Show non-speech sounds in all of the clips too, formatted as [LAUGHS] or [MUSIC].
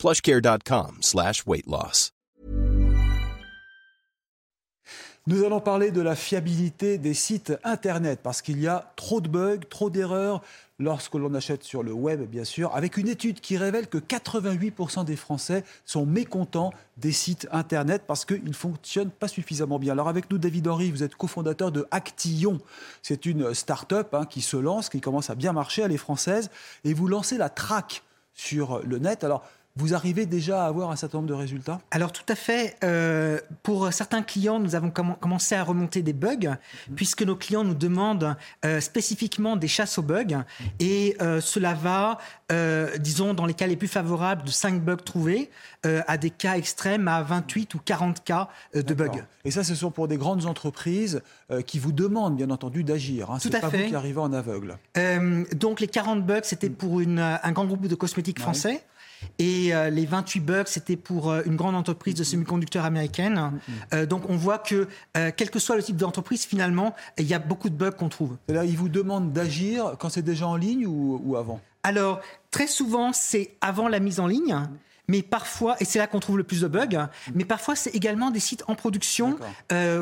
plushcare.com slash. Nous allons parler de la fiabilité des sites Internet parce qu'il y a trop de bugs, trop d'erreurs lorsque l'on achète sur le web, bien sûr, avec une étude qui révèle que 88% des Français sont mécontents des sites Internet parce qu'ils ne fonctionnent pas suffisamment bien. Alors avec nous, David Henry, vous êtes cofondateur de Actillon. C'est une start-up hein, qui se lance, qui commence à bien marcher, elle est française, et vous lancez la traque sur le net. Alors, vous arrivez déjà à avoir un certain nombre de résultats? Alors tout à fait. Euh, pour certains clients, nous avons commencé à remonter des bugs, mhm. puisque nos clients nous demandent euh, spécifiquement des chasses aux bugs. Mhm. Et euh, cela va, disons, dans les cas les plus favorables, de 5 bugs trouvés, à des cas extrêmes, à 28 ou 40 cas de bugs. Et ça, ce sont pour des grandes entreprises qui vous demandent, bien entendu, d'agir. Hein. Tout à pas fait. vous qui arrivez en aveugle. donc les 40 bugs, c'était mm. pour une, un grand groupe de cosmétiques français. Et euh, les 28 bugs, c'était pour euh, une grande entreprise de semi-conducteurs américaine. Mm-hmm. Euh, donc on voit que, quel que soit le type d'entreprise, finalement, il y a beaucoup de bugs qu'on trouve. C'est-à-dire, ils vous demandent d'agir quand c'est déjà en ligne ou, avant? Alors, très souvent, c'est avant la mise en ligne. mais parfois, et c'est là qu'on trouve le plus de bugs, mais parfois c'est également des sites en production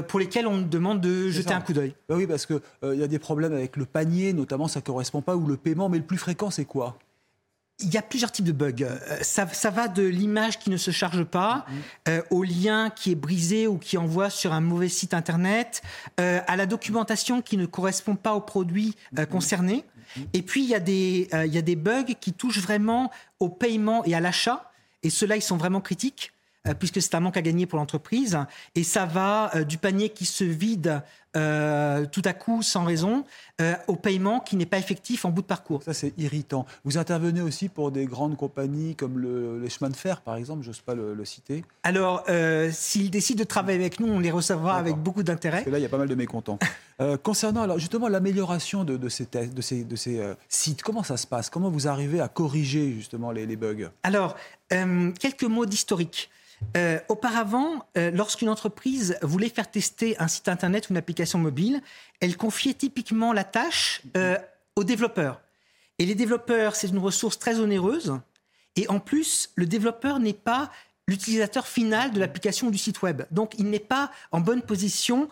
pour lesquels on demande de jeter un coup d'œil. Bah oui, parce qu'il il y a des problèmes avec le panier, notamment ça ne correspond pas, ou le paiement, mais le plus fréquent c'est quoi? Il y a plusieurs types de bugs. Euh, ça, ça va de l'image qui ne se charge pas mhm. euh, au lien qui est brisé ou qui envoie sur un mauvais site internet, euh, à la documentation qui ne correspond pas au produit euh, mhm. concerné. Mhm. Et puis il y, a des, il y a des bugs qui touchent vraiment au paiement et à l'achat. Et ceux-là, ils sont vraiment critiques puisque c'est un manque à gagner pour l'entreprise. Et ça va du panier qui se vide euh, tout à coup, sans raison, euh, au paiement qui n'est pas effectif en bout de parcours. Ça, c'est irritant. Vous intervenez aussi pour des grandes compagnies comme le, les chemins de fer, par exemple, j'ose pas le, citer. Alors, euh, s'ils décident de travailler avec nous, on les recevra avec beaucoup d'intérêt. Là, il y a pas mal de mécontents. [LAUGHS] concernant alors, justement l'amélioration de, de, ces, de ces, de ces sites, comment ça se passe? Comment vous arrivez à corriger justement les, les bugs? Alors, quelques mots d'historique. Euh, auparavant, euh, lorsqu'une entreprise voulait faire tester un site internet ou une application mobile, elle confiait typiquement la tâche euh, aux développeurs. Et les développeurs, c'est une ressource très onéreuse. Et en plus, le développeur n'est pas l'utilisateur final de l'application ou du site web. Donc, il n'est pas en bonne position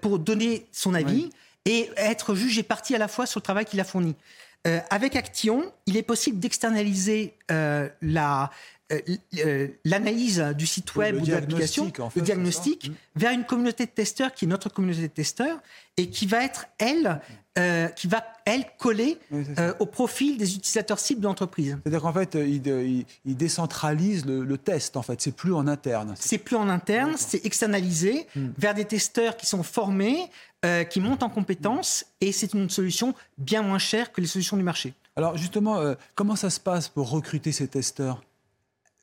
pour donner son avis et être jugé partie à la fois sur le travail qu'il a fourni. Avec Action, il est possible d'externaliser la, euh, euh, l'analyse du site web ou de l'application, le diagnostic, vers une communauté de testeurs qui est notre communauté de testeurs et qui va être, elle, euh, qui va, elle, coller au profil des utilisateurs cibles de l'entreprise. C'est-à-dire qu'en fait, il, décentralise le, test, en fait. C'est plus en interne. C'est plus en interne, c'est externalisé hmm. vers des testeurs qui sont formés, qui montent en compétences, et c'est une solution bien moins chère que les solutions du marché. Alors justement, comment ça se passe pour recruter ces testeurs?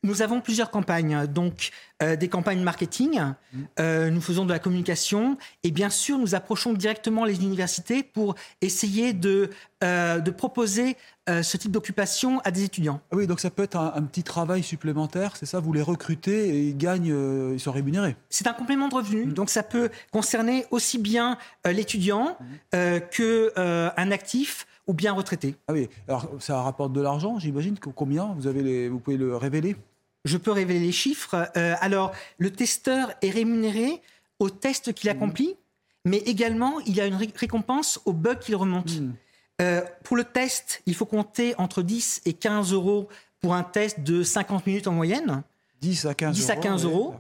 Nous avons plusieurs campagnes, donc euh, des campagnes marketing, mmh. euh, nous faisons de la communication et bien sûr nous approchons directement les universités pour essayer de, euh, de proposer ce type d'occupation à des étudiants. Ah oui, donc ça peut être un, petit travail supplémentaire, c'est ça Vous les recrutez et ils gagnent, ils sont rémunérés C'est un complément de revenu, mmh. donc ça peut concerner aussi bien l'étudiant mmh. qu'un actif ou bien retraité. Ah oui, alors ça rapporte de l'argent, j'imagine. Combien vous, avez les, vous pouvez le révéler? Je peux révéler les chiffres. Euh, alors, le testeur est rémunéré au test qu'il mmh. accomplit, mais également, il y a une récompense au bug qu'il remonte. Mmh. Euh, pour le test, il faut compter entre 10 et 15 euros pour un test de 50 minutes en moyenne. 10 à 15 10 à 15 euros.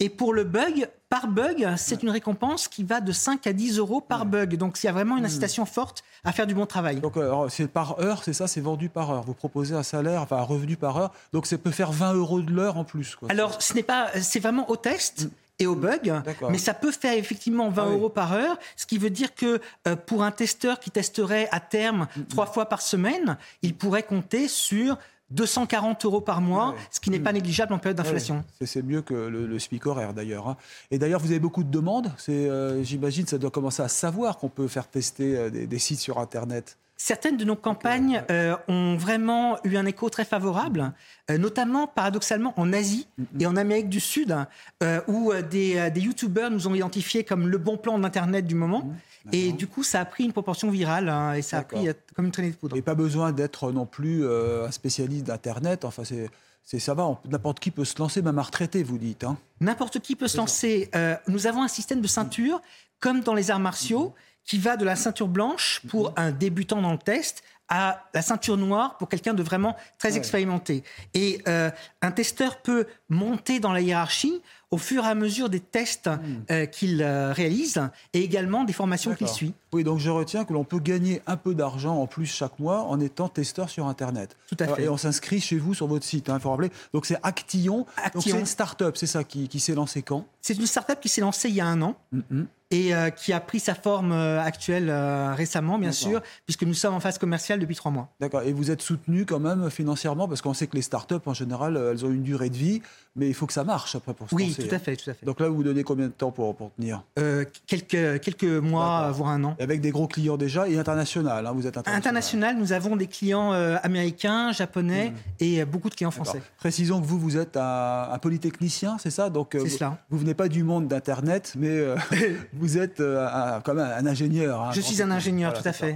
et pour le bug, par bug, c'est une récompense qui va de 5 à 10 euros par bug. Donc il y a vraiment une hmm. incitation forte à faire du bon travail. Donc c'est par heure, c'est ça, c'est vendu par heure. Vous proposez un salaire, enfin un revenu par heure. Donc ça peut faire 20 euros de l'heure en plus. Alors ce n'est pas, c'est vraiment au test. Hmm. et au bug, mais ça peut faire effectivement 20 ah euros par heure, ce qui veut dire que euh, pour un testeur qui testerait à terme hmm. trois fois par semaine, il pourrait compter sur 240 euros par mois, Ouais. ce qui n'est pas négligeable en période d'inflation. Ouais, c'est- mieux que le, le SMIC horaire d'ailleurs. hein. Et d'ailleurs, vous avez beaucoup de demandes. Euh, J'imagine ça doit commencer à savoir qu'on peut faire tester euh, des, des sites sur Internet. Certaines de nos campagnes euh, ont vraiment eu un écho très favorable, euh, notamment paradoxalement en Asie et en Amérique du Sud, euh, où des, des youtubeurs nous ont identifiés comme le bon plan d'Internet du moment. Et du coup, ça a pris une proportion virale hein, et ça a pris comme une traînée de poudre. Et pas besoin d'être non plus un spécialiste d'Internet. Enfin, c'est, c'est ça va. N'importe qui peut se lancer, même un retraité, vous dites. hein. N'importe qui peut se lancer. Euh, nous avons un système de ceinture, comme dans les arts martiaux, qui va de la ceinture blanche pour un débutant dans le test à la ceinture noire pour quelqu'un de vraiment très Ouais. expérimenté. Et euh, un testeur peut monter dans la hiérarchie au fur et à mesure des tests euh, qu'il euh, réalise et également des formations qu'il suit. Oui, donc je retiens que l'on peut gagner un peu d'argent en plus chaque mois en étant testeur sur Internet. Tout à fait. Et on s'inscrit chez vous sur votre site, il faut rappeler. Donc c'est Actillon. Donc Actillon. c'est une start-up, c'est ça, qui, qui s'est lancée quand? C'est une start-up qui s'est lancée il y a un an. Mhm. Et euh, qui a pris sa forme euh, actuelle euh, récemment, bien D'accord. sûr, puisque nous sommes en phase commerciale depuis trois mois. D'accord. Et vous êtes soutenu quand même financièrement parce qu'on sait que les startups en général, elles ont une durée de vie, mais il faut que ça marche après pour se Oui, lancer. Tout à fait, tout à fait. Donc là, vous vous donnez combien de temps pour, pour tenir? Euh, quelques, quelques mois, voire un an. Avec des gros clients déjà et international. hein, vous êtes international. International, nous avons des clients euh, américains, japonais et euh, beaucoup de clients français. Précisons que vous, vous êtes un, un polytechnicien, c'est ça? Donc, euh, C'est vous, cela. vous venez pas du monde d'Internet, mais euh, [LAUGHS] vous êtes euh, un, quand même un ingénieur. hein, Je suis un ingénieur, Voilà, tout à ça.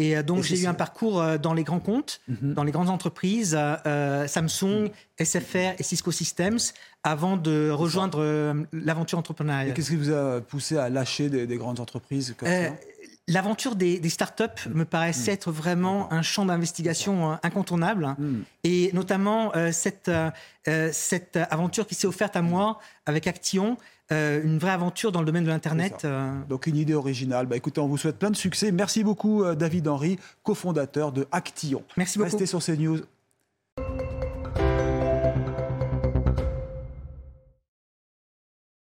Et euh, donc j'ai eu un parcours euh, dans les grands comptes, Mhm. dans les grandes entreprises, euh, Samsung, SFR et Cisco Systems, avant de rejoindre l'aventure entrepreneuriale. qu'est-ce qui vous a poussé à lâcher des, des grandes entreprises comme Euh, ça? L'aventure des, des startups me paraissait être vraiment un champ d'investigation incontournable. Et notamment euh, cette, euh, cette aventure qui s'est offerte à moi avec Action, euh, une vraie aventure dans le domaine de l'Internet. Euh, Donc une idée originale. Bah, écoutez, on vous souhaite plein de succès. Merci beaucoup, euh, David Henry, cofondateur de Actillon. Merci beaucoup. Restez sur CNews.